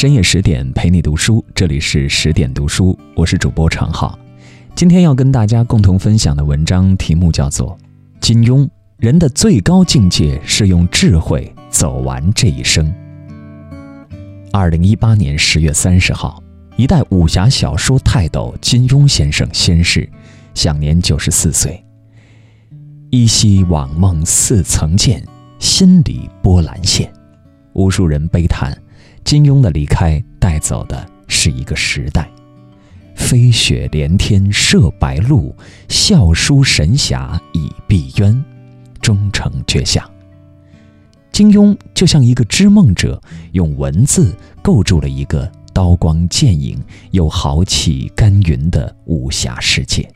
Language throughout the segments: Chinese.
深夜十点陪你读书，这里是十点读书，我是主播常浩。今天要跟大家共同分享的文章题目叫做《金庸：人的最高境界是用智慧走完这一生》。二零一八年十月三十号，一代武侠小说泰斗金庸先生仙逝，享年九十四岁。依稀往梦似曾见，心里波澜现。无数人悲叹。金庸的离开带走的是一个时代，飞雪连天射白鹿，笑书神侠倚碧鸳，终成绝响。金庸就像一个织梦者，用文字构筑了一个刀光剑影又豪气干云的武侠世界，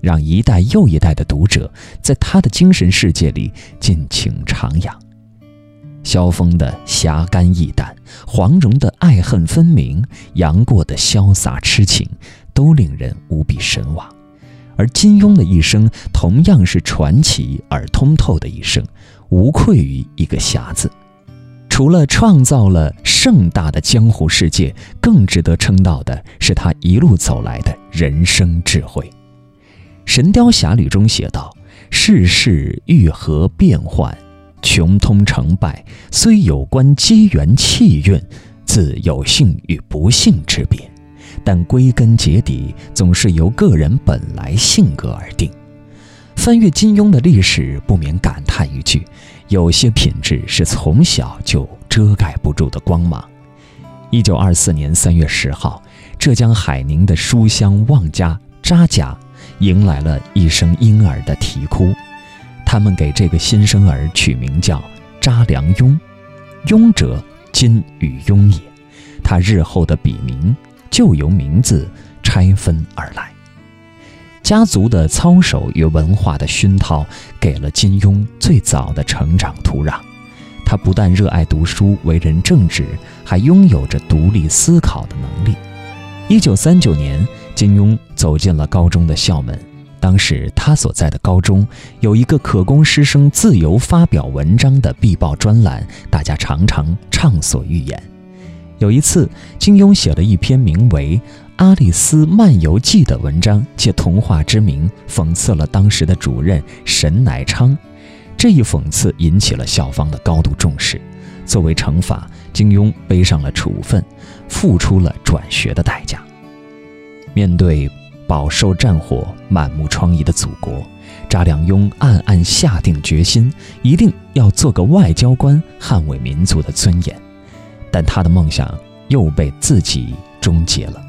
让一代又一代的读者在他的精神世界里尽情徜徉。萧峰的侠肝义胆，黄蓉的爱恨分明，杨过的潇洒痴情，都令人无比神往。而金庸的一生同样是传奇而通透的一生，无愧于一个侠字。除了创造了盛大的江湖世界，更值得称道的是他一路走来的人生智慧。《神雕侠侣》中写道：“世事愈合变幻。”穷通成败，虽有关机缘气运，自有幸与不幸之别，但归根结底，总是由个人本来性格而定。翻阅金庸的历史，不免感叹一句：有些品质是从小就遮盖不住的光芒。一九二四年三月十号，浙江海宁的书香望家扎家，迎来了一声婴儿的啼哭。他们给这个新生儿取名叫查良镛，镛者金与庸也。他日后的笔名就由名字拆分而来。家族的操守与文化的熏陶，给了金庸最早的成长土壤。他不但热爱读书、为人正直，还拥有着独立思考的能力。一九三九年，金庸走进了高中的校门。当时他所在的高中有一个可供师生自由发表文章的必报专栏，大家常常畅所欲言。有一次，金庸写了一篇名为《阿丽斯漫游记》的文章，借童话之名讽刺了当时的主任沈乃昌。这一讽刺引起了校方的高度重视。作为惩罚，金庸背上了处分，付出了转学的代价。面对。饱受战火、满目疮痍的祖国，查良镛暗暗下定决心，一定要做个外交官，捍卫民族的尊严。但他的梦想又被自己终结了。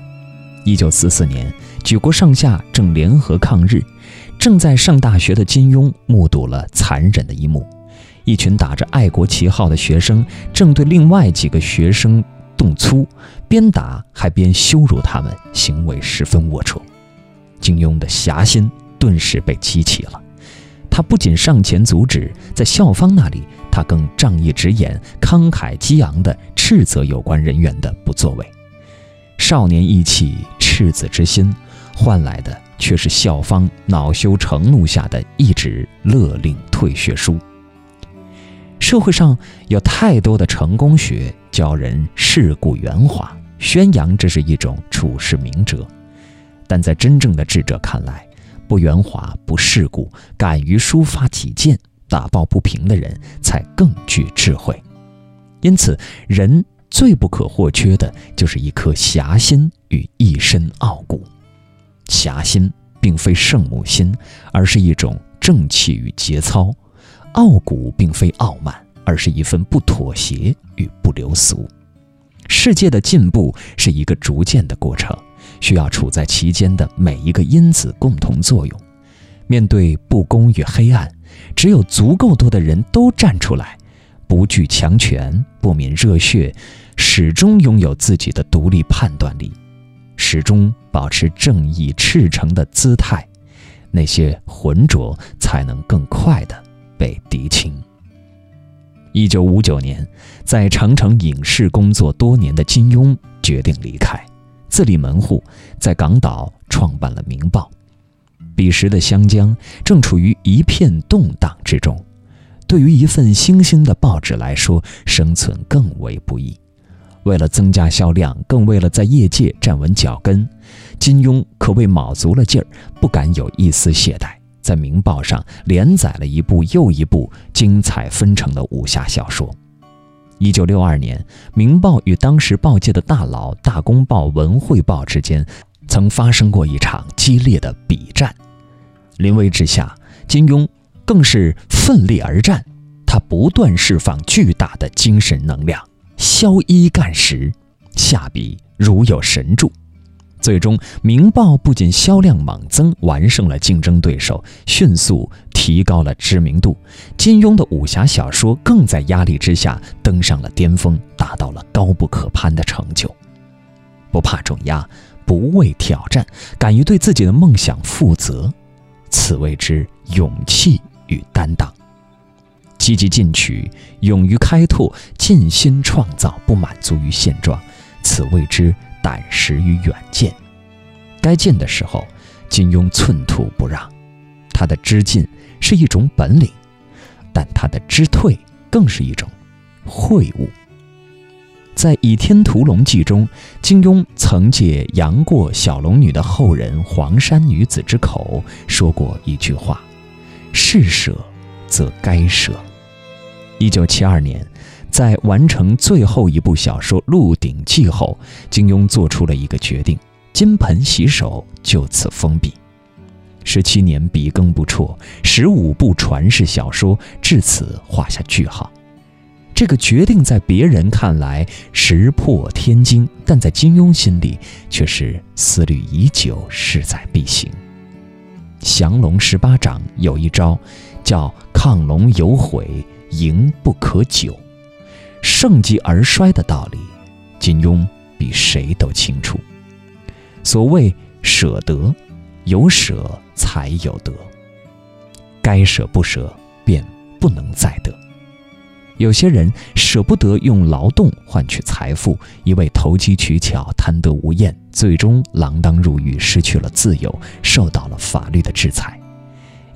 一九四四年，举国上下正联合抗日，正在上大学的金庸目睹了残忍的一幕：一群打着爱国旗号的学生正对另外几个学生动粗，边打还边羞辱他们，行为十分龌龊。金庸的侠心顿时被激起了，他不仅上前阻止，在校方那里，他更仗义直言、慷慨激昂地斥责有关人员的不作为。少年意气、赤子之心，换来的却是校方恼羞成怒下的一纸勒令退学书。社会上有太多的成功学教人世故圆滑，宣扬这是一种处世明哲。但在真正的智者看来，不圆滑、不世故、敢于抒发己见、打抱不平的人才更具智慧。因此，人最不可或缺的就是一颗侠心与一身傲骨。侠心并非圣母心，而是一种正气与节操；傲骨并非傲慢，而是一份不妥协与不流俗。世界的进步是一个逐渐的过程。需要处在其间的每一个因子共同作用。面对不公与黑暗，只有足够多的人都站出来，不惧强权，不泯热血，始终拥有自己的独立判断力，始终保持正义赤诚的姿态，那些浑浊才能更快的被涤清。一九五九年，在长城影视工作多年的金庸决定离开。自立门户，在港岛创办了《明报》。彼时的湘江正处于一片动荡之中，对于一份新兴的报纸来说，生存更为不易。为了增加销量，更为了在业界站稳脚跟，金庸可谓卯足了劲儿，不敢有一丝懈怠，在《明报》上连载了一部又一部精彩纷呈的武侠小说。一九六二年，《明报》与当时报界的大佬《大公报》《文汇报》之间曾发生过一场激烈的比战，临危之下，金庸更是奋力而战，他不断释放巨大的精神能量。削衣干食，下笔如有神助。最终，《明报》不仅销量猛增，完胜了竞争对手，迅速提高了知名度。金庸的武侠小说更在压力之下登上了巅峰，达到了高不可攀的成就。不怕重压，不畏挑战，敢于对自己的梦想负责，此谓之勇气与担当。积极进取，勇于开拓，尽心创造，不满足于现状，此谓之胆识与远见。该进的时候，金庸寸土不让。他的知进是一种本领，但他的知退更是一种会悟。在《倚天屠龙记》中，金庸曾借杨过小龙女的后人黄山女子之口说过一句话：“是舍。”则该舍。一九七二年，在完成最后一部小说《鹿鼎记》后，金庸做出了一个决定：金盆洗手，就此封笔。十七年笔耕不辍，十五部传世小说至此画下句号。这个决定在别人看来石破天惊，但在金庸心里却是思虑已久，势在必行。降龙十八掌有一招。叫亢龙有悔，赢不可久。盛极而衰的道理，金庸比谁都清楚。所谓舍得，有舍才有得。该舍不舍，便不能再得。有些人舍不得用劳动换取财富，一味投机取巧、贪得无厌，最终锒铛入狱，失去了自由，受到了法律的制裁。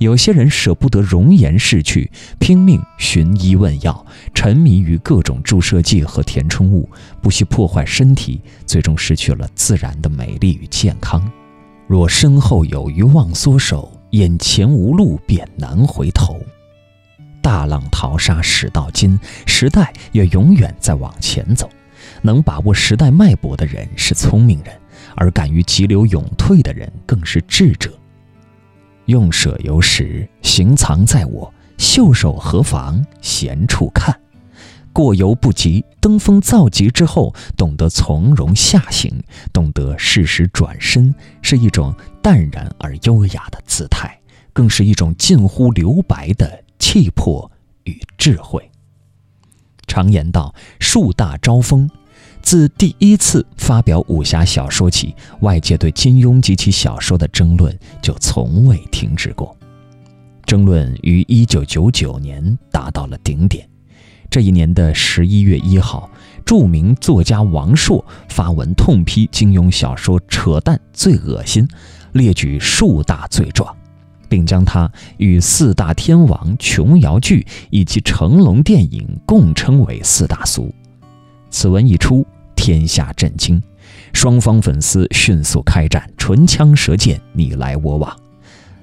有些人舍不得容颜逝去，拼命寻医问药，沉迷于各种注射剂和填充物，不惜破坏身体，最终失去了自然的美丽与健康。若身后有余忘缩手，眼前无路便难回头。大浪淘沙始到今，时代也永远在往前走。能把握时代脉搏的人是聪明人，而敢于急流勇退的人更是智者。用舍有时，行藏在我，袖手何妨闲处看。过犹不及，登峰造极之后，懂得从容下行，懂得适时转身，是一种淡然而优雅的姿态，更是一种近乎留白的气魄与智慧。常言道：“树大招风。”自第一次发表武侠小说起，外界对金庸及其小说的争论就从未停止过。争论于1999年达到了顶点。这一年的11月1号，著名作家王朔发文痛批金庸小说扯淡、最恶心，列举数大罪状，并将他与四大天王、琼瑶剧以及成龙电影共称为“四大俗”。此文一出，天下震惊，双方粉丝迅速开战，唇枪舌剑，你来我往。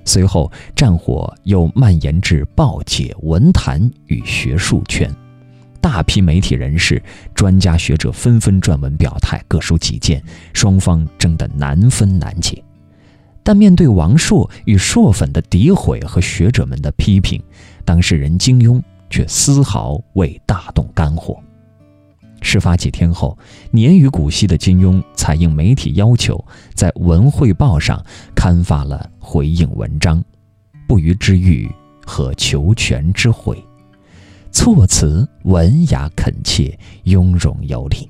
随后，战火又蔓延至报界、文坛与学术圈，大批媒体人士、专家学者纷纷撰文表态，各抒己见，双方争得难分难解。但面对王朔与朔粉的诋毁和学者们的批评，当事人金庸却丝毫未大动肝火。事发几天后，年逾古稀的金庸才应媒体要求，在《文汇报》上刊发了回应文章，《不虞之欲》和《求全之悔》，措辞文雅恳切，雍容有礼。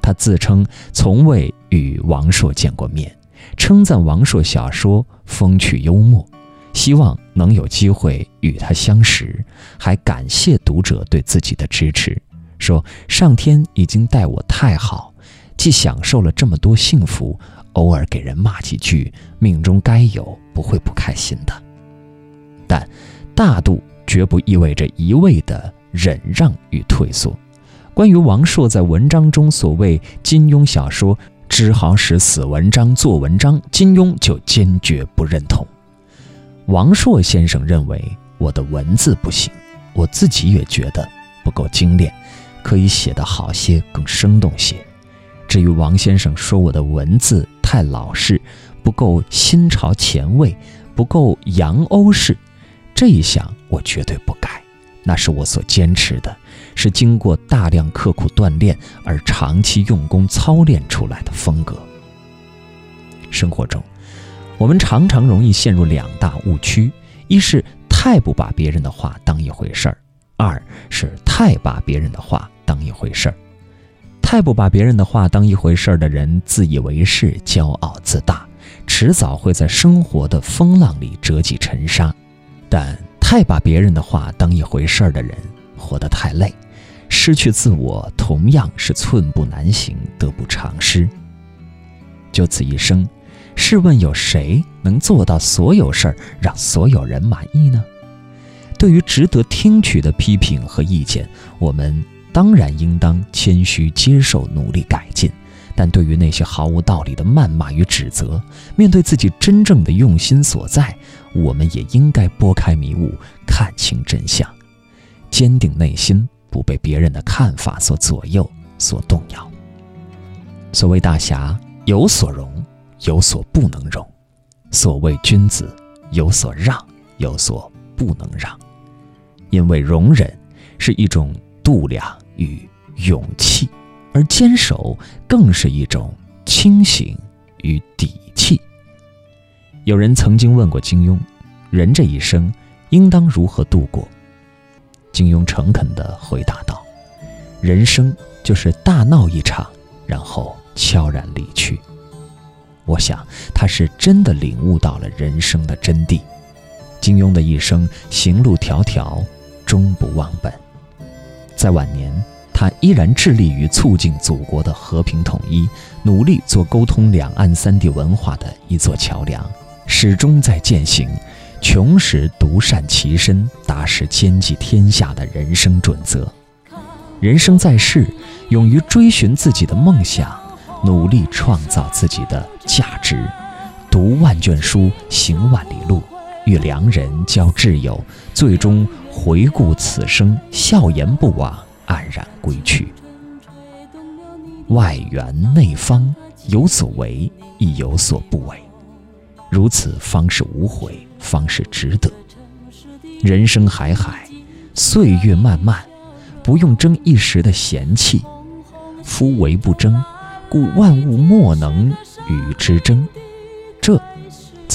他自称从未与王朔见过面，称赞王朔小说风趣幽默，希望能有机会与他相识，还感谢读者对自己的支持。说上天已经待我太好，既享受了这么多幸福，偶尔给人骂几句，命中该有，不会不开心的。但大度绝不意味着一味的忍让与退缩，关于王朔在文章中所谓金庸小说只好使死文章做文章，金庸就坚决不认同。王朔先生认为我的文字不行，我自己也觉得不够精炼，可以写得好些，更生动些。至于王先生说我的文字太老式，不够新潮前卫，不够洋欧式，这一项我绝对不改，那是我所坚持的，是经过大量刻苦锻炼而长期用功操练出来的风格。生活中，我们常常容易陷入两大误区：一是太不把别人的话当一回事儿；二是太把别人的话当一回事儿。太不把别人的话当一回事儿的人，自以为是、骄傲自大，迟早会在生活的风浪里折戟沉沙；但太把别人的话当一回事儿的人，活得太累，失去自我同样是寸步难行、得不偿失。就此一生，试问有谁能做到所有事儿让所有人满意呢？对于值得听取的批评和意见，我们。当然应当谦虚接受，努力改进。但对于那些毫无道理的谩骂与指责，面对自己真正的用心所在，我们也应该拨开迷雾，看清真相，坚定内心，不被别人的看法所左右、所动摇。所谓大侠，有所容，有所不能容；所谓君子，有所让，有所不能让。因为容忍是一种度量。与勇气，而坚守更是一种清醒与底气。有人曾经问过金庸：“人这一生应当如何度过？”金庸诚恳地回答道：“人生就是大闹一场，然后悄然离去。”我想他是真的领悟到了人生的真谛。金庸的一生行路迢迢，终不忘本。在晚年，他依然致力于促进祖国的和平统一，努力做沟通两岸三地文化的一座桥梁，始终在践行“穷时独善其身，达时兼济天下”的人生准则。人生在世，勇于追寻自己的梦想，努力创造自己的价值，读万卷书，行万里路，与良人交挚友，最终。回顾此生，笑颜不枉，黯然归去。外圆内方，有所为亦有所不为，如此方是无悔，方是值得。人生海海，岁月漫漫，不用争一时的嫌弃。夫唯不争，故万物莫能与之争。